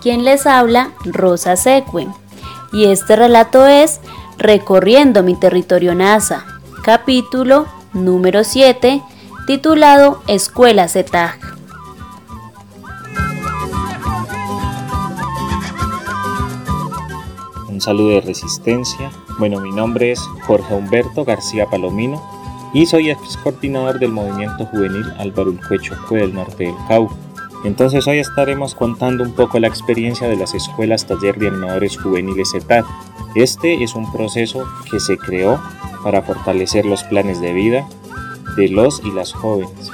Quien les habla, Rosa Secue. Y este relato es Recorriendo mi territorio NASA, capítulo número 7, titulado Escuela ZETAG. Un saludo de resistencia. Bueno, mi nombre es Jorge Humberto García Palomino y soy ex coordinador del movimiento juvenil Álvaro Ulcuecho del norte del Cauca. Entonces hoy estaremos contando un poco la experiencia de las escuelas taller de animadores juveniles ETAD. Este es un proceso que se creó para fortalecer los planes de vida de los y las jóvenes,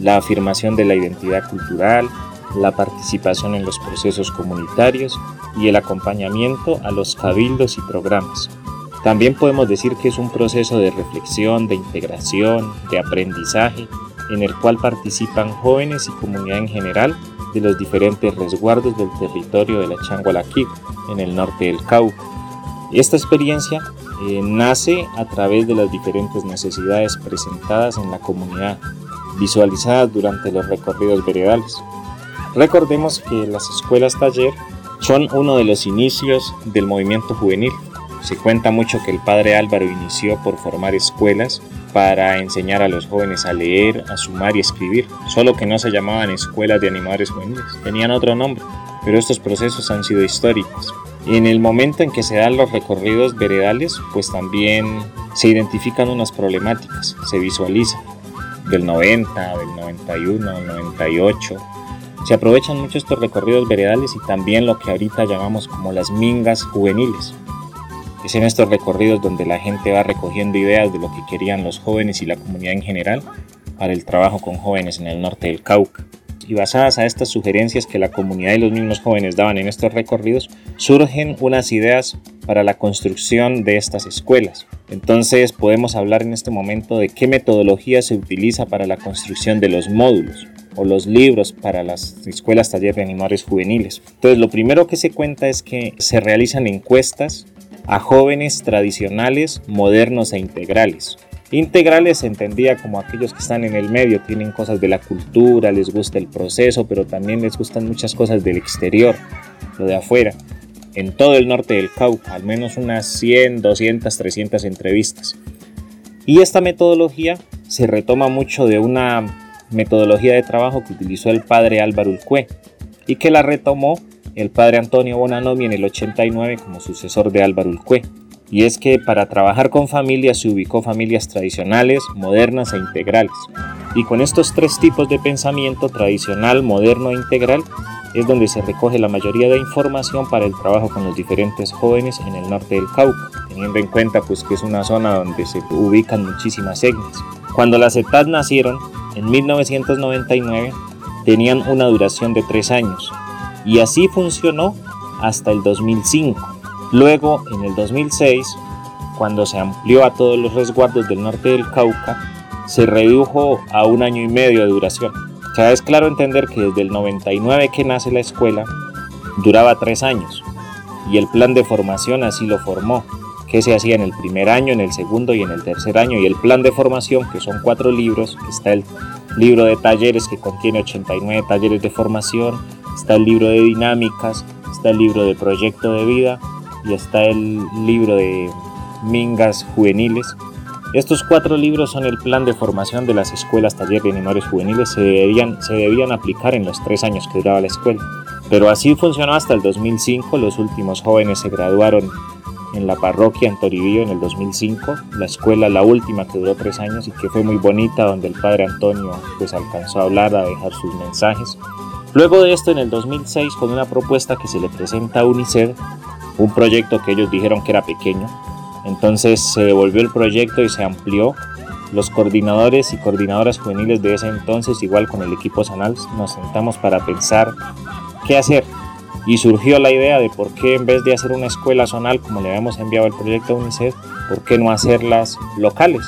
la afirmación de la identidad cultural, la participación en los procesos comunitarios y el acompañamiento a los cabildos y programas. También podemos decir que es un proceso de reflexión, de integración, de aprendizaje en el cual participan jóvenes y comunidad en general de los diferentes resguardos del territorio de la Changualaquí, en el norte del Cauca. Esta experiencia eh, nace a través de las diferentes necesidades presentadas en la comunidad, visualizadas durante los recorridos veredales. Recordemos que las escuelas taller son uno de los inicios del movimiento juvenil. Se cuenta mucho que el padre Álvaro inició por formar escuelas para enseñar a los jóvenes a leer, a sumar y escribir, solo que no se llamaban escuelas de animadores juveniles, tenían otro nombre, pero estos procesos han sido históricos. Y en el momento en que se dan los recorridos veredales, pues también se identifican unas problemáticas, se visualiza del 90, del 91, 98. Se aprovechan mucho estos recorridos veredales y también lo que ahorita llamamos como las mingas juveniles, es en estos recorridos donde la gente va recogiendo ideas de lo que querían los jóvenes y la comunidad en general para el trabajo con jóvenes en el norte del Cauca. Y basadas a estas sugerencias que la comunidad y los mismos jóvenes daban en estos recorridos, surgen unas ideas para la construcción de estas escuelas. Entonces podemos hablar en este momento de qué metodología se utiliza para la construcción de los módulos o los libros para las escuelas taller de animadores juveniles. Entonces lo primero que se cuenta es que se realizan encuestas a jóvenes tradicionales, modernos e integrales. Integrales se entendía como aquellos que están en el medio, tienen cosas de la cultura, les gusta el proceso, pero también les gustan muchas cosas del exterior, lo de afuera. En todo el norte del Cauca, al menos unas 100, 200, 300 entrevistas. Y esta metodología se retoma mucho de una metodología de trabajo que utilizó el padre Álvaro Ulcue y que la retomó el padre Antonio Bonanomi en el 89 como sucesor de Álvaro Ulcue. Y es que para trabajar con familias se ubicó familias tradicionales, modernas e integrales. Y con estos tres tipos de pensamiento, tradicional, moderno e integral, es donde se recoge la mayoría de información para el trabajo con los diferentes jóvenes en el norte del Cauca, teniendo en cuenta pues que es una zona donde se ubican muchísimas etnias. Cuando las ETAD nacieron, en 1999, tenían una duración de tres años, y así funcionó hasta el 2005. Luego, en el 2006, cuando se amplió a todos los resguardos del norte del Cauca, se redujo a un año y medio de duración. O sea, es claro entender que desde el 99 que nace la escuela, duraba tres años, y el plan de formación así lo formó, que se hacía en el primer año, en el segundo y en el tercer año, y el plan de formación, que son cuatro libros, está el libro de talleres que contiene 89 talleres de formación, Está el libro de dinámicas, está el libro de proyecto de vida y está el libro de mingas juveniles. Estos cuatro libros son el plan de formación de las escuelas taller de animadores juveniles. Se debían, se debían aplicar en los tres años que duraba la escuela. Pero así funcionó hasta el 2005. Los últimos jóvenes se graduaron en la parroquia en Toribío en el 2005. La escuela, la última que duró tres años y que fue muy bonita, donde el padre Antonio pues alcanzó a hablar, a dejar sus mensajes. Luego de esto, en el 2006, con una propuesta que se le presenta a UNICEF, un proyecto que ellos dijeron que era pequeño, entonces se devolvió el proyecto y se amplió. Los coordinadores y coordinadoras juveniles de ese entonces, igual con el equipo Sanal, nos sentamos para pensar qué hacer. Y surgió la idea de por qué en vez de hacer una escuela zonal como le habíamos enviado el proyecto a UNICEF, por qué no hacerlas locales,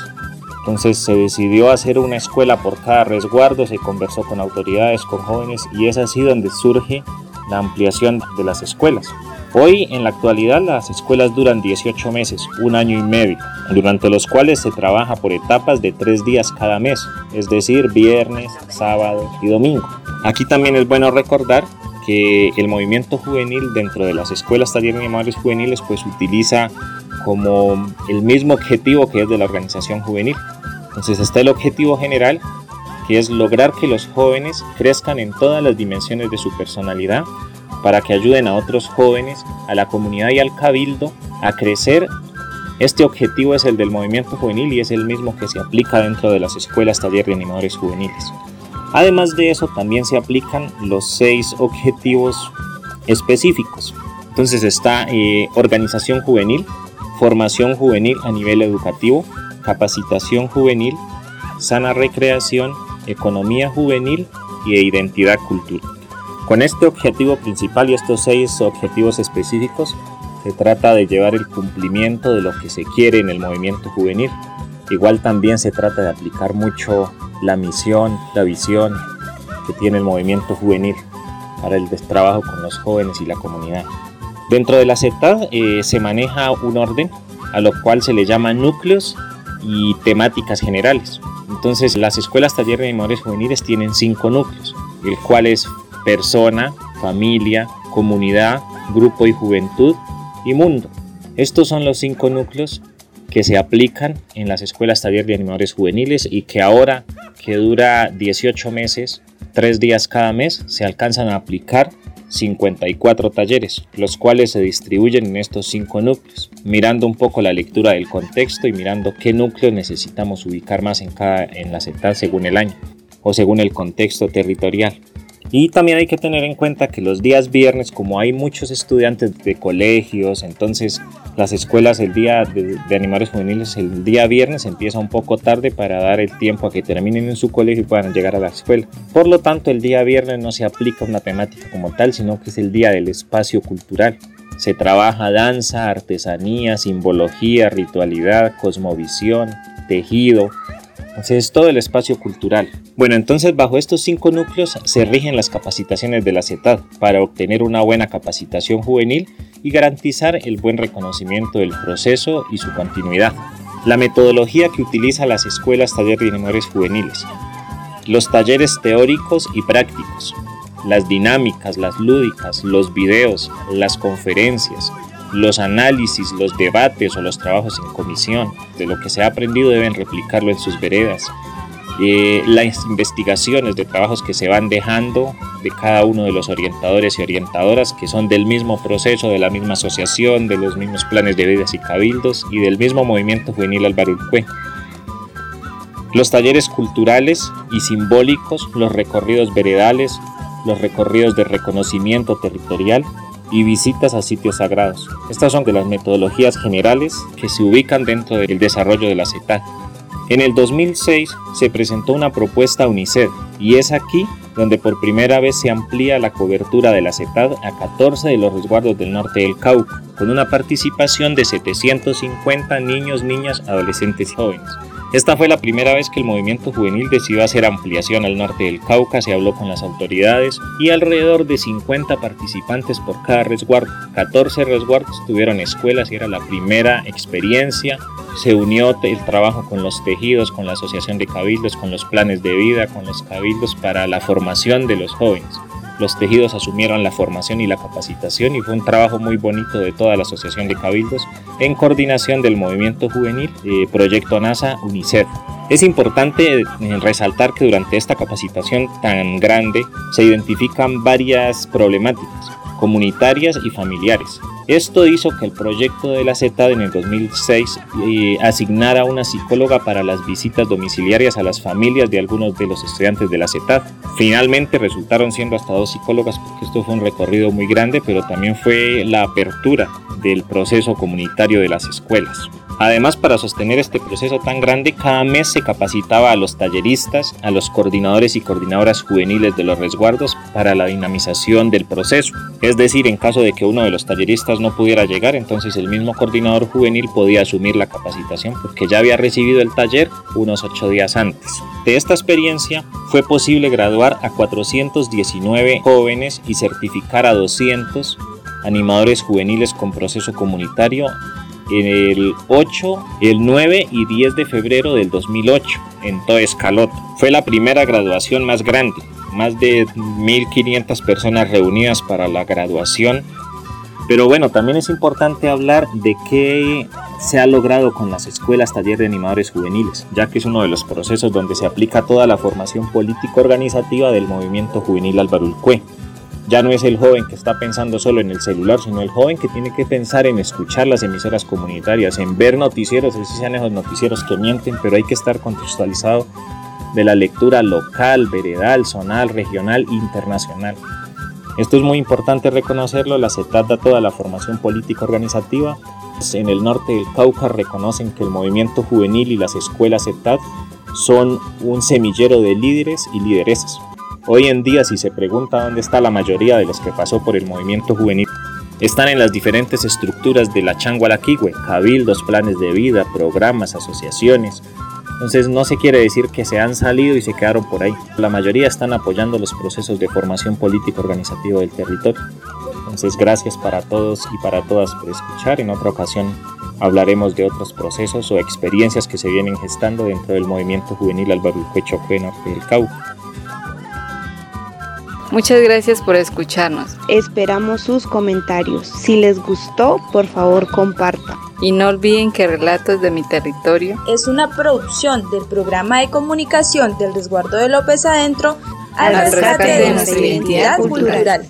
entonces se decidió hacer una escuela por cada resguardo, se conversó con autoridades, con jóvenes y es así donde surge la ampliación de las escuelas. Hoy en la actualidad las escuelas duran 18 meses, un año y medio, durante los cuales se trabaja por etapas de tres días cada mes, es decir, viernes, sábado y domingo. Aquí también es bueno recordar que el movimiento juvenil dentro de las escuelas talleres de animadores juveniles pues utiliza como el mismo objetivo que es de la organización juvenil. Entonces está el objetivo general que es lograr que los jóvenes crezcan en todas las dimensiones de su personalidad para que ayuden a otros jóvenes, a la comunidad y al cabildo a crecer. Este objetivo es el del movimiento juvenil y es el mismo que se aplica dentro de las escuelas taller de animadores juveniles. Además de eso, también se aplican los seis objetivos específicos. Entonces está eh, organización juvenil, formación juvenil a nivel educativo, capacitación juvenil, sana recreación, economía juvenil y identidad cultural. Con este objetivo principal y estos seis objetivos específicos, se trata de llevar el cumplimiento de lo que se quiere en el movimiento juvenil. Igual también se trata de aplicar mucho la misión, la visión que tiene el movimiento juvenil para el trabajo con los jóvenes y la comunidad. Dentro de la CETAD eh, se maneja un orden a lo cual se le llama núcleos y temáticas generales. Entonces las escuelas talleres de animadores juveniles tienen cinco núcleos, el cual es persona, familia, comunidad, grupo y juventud y mundo. Estos son los cinco núcleos que se aplican en las escuelas taller de animadores juveniles y que ahora que dura 18 meses, 3 días cada mes, se alcanzan a aplicar 54 talleres, los cuales se distribuyen en estos cinco núcleos, mirando un poco la lectura del contexto y mirando qué núcleo necesitamos ubicar más en cada en la CETAD según el año o según el contexto territorial. Y también hay que tener en cuenta que los días viernes, como hay muchos estudiantes de colegios, entonces las escuelas el día de, animales juveniles el día viernes empieza un poco tarde para dar el tiempo a que terminen en su colegio y puedan llegar a la escuela. Por lo tanto, el día viernes no se aplica una temática como tal, sino que es el día del espacio cultural. Se trabaja danza, artesanía, simbología, ritualidad, cosmovisión, tejido, es todo el espacio cultural. Bueno, entonces bajo estos cinco núcleos se rigen las capacitaciones de la CETAD para obtener una buena capacitación juvenil y garantizar el buen reconocimiento del proceso y su continuidad. La metodología que utiliza las escuelas taller de animadores juveniles. Los talleres teóricos y prácticos. Las dinámicas, las lúdicas, los videos, las conferencias, los análisis, los debates o los trabajos en comisión de lo que se ha aprendido deben replicarlo en sus veredas. Eh, las investigaciones de trabajos que se van dejando de cada uno de los orientadores y orientadoras que son del mismo proceso, de la misma asociación, de los mismos planes de vidas y cabildos y del mismo movimiento juvenil Álvaro. Los talleres culturales y simbólicos, los recorridos veredales, los recorridos de reconocimiento territorial, y visitas a sitios sagrados. Estas son de las metodologías generales que se ubican dentro del desarrollo de la CETAD. En el 2006 se presentó una propuesta a UNICEF y es aquí donde por primera vez se amplía la cobertura de la CETAD a 14 de los resguardos del norte del Cauca, con una participación de 750 niños, niñas, adolescentes y jóvenes. Esta fue la primera vez que el movimiento juvenil decidió hacer ampliación al norte del Cauca, se habló con las autoridades y alrededor de 50 participantes por cada resguardo. 14 resguardos tuvieron escuelas y era la primera experiencia. Se unió el trabajo con los tejidos, con la asociación de cabildos, con los planes de vida, con los cabildos para la formación de los jóvenes los tejidos asumieron la formación y la capacitación y fue un trabajo muy bonito de toda la Asociación de Cabildos en coordinación del movimiento juvenil eh, Proyecto NASA UNICEF. Es importante eh, resaltar que durante esta capacitación tan grande se identifican varias problemáticas comunitarias y familiares. Esto hizo que el proyecto de la CETAD en el 2006 eh, asignara una psicóloga para las visitas domiciliarias a las familias de algunos de los estudiantes de la CETAD. Finalmente resultaron siendo hasta dos psicólogas porque esto fue un recorrido muy grande, pero también fue la apertura del proceso comunitario de las escuelas. Además, para sostener este proceso tan grande, cada mes se capacitaba a los talleristas, a los coordinadores y coordinadoras juveniles de los resguardos para la dinamización del proceso. Es decir, en caso de que uno de los talleristas no pudiera llegar, entonces el mismo coordinador juvenil podía asumir la capacitación porque ya había recibido el taller unos ocho días antes. De esta experiencia fue posible graduar a 419 jóvenes y certificar a 200 animadores juveniles con proceso comunitario el 8, el 9 y 10 de febrero del 2008 en todo Escaloto. Fue la primera graduación más grande, más de 1.500 personas reunidas para la graduación. Pero bueno, también es importante hablar de qué se ha logrado con las escuelas taller de animadores juveniles, ya que es uno de los procesos donde se aplica toda la formación político-organizativa del movimiento juvenil Álvaro Ya no es el joven que está pensando solo en el celular, sino el joven que tiene que pensar en escuchar las emisoras comunitarias, en ver noticieros, si sean esos noticieros que mienten, pero hay que estar contextualizado de la lectura local, veredal, zonal, regional, internacional. Esto es muy importante reconocerlo, la CETAD da toda la formación política organizativa. En el norte del Cauca reconocen que el movimiento juvenil y las escuelas CETAD son un semillero de líderes y lideresas. Hoy en día, si se pregunta dónde está la mayoría de los que pasó por el movimiento juvenil, están en las diferentes estructuras de la Changualaquigüe, cabildos, planes de vida, programas, asociaciones, entonces no se quiere decir que se han salido y se quedaron por ahí. La mayoría están apoyando los procesos de formación política organizativa del territorio. Entonces gracias para todos y para todas por escuchar. En otra ocasión hablaremos de otros procesos o experiencias que se vienen gestando dentro del movimiento juvenil Álvaro Cuecho Norte del Cauca. Muchas gracias por escucharnos. Esperamos sus comentarios. Si les gustó, por favor compartan. Y no olviden que Relatos de mi Territorio es una producción del programa de comunicación del resguardo de López Adentro al rescate de nuestra identidad cultural.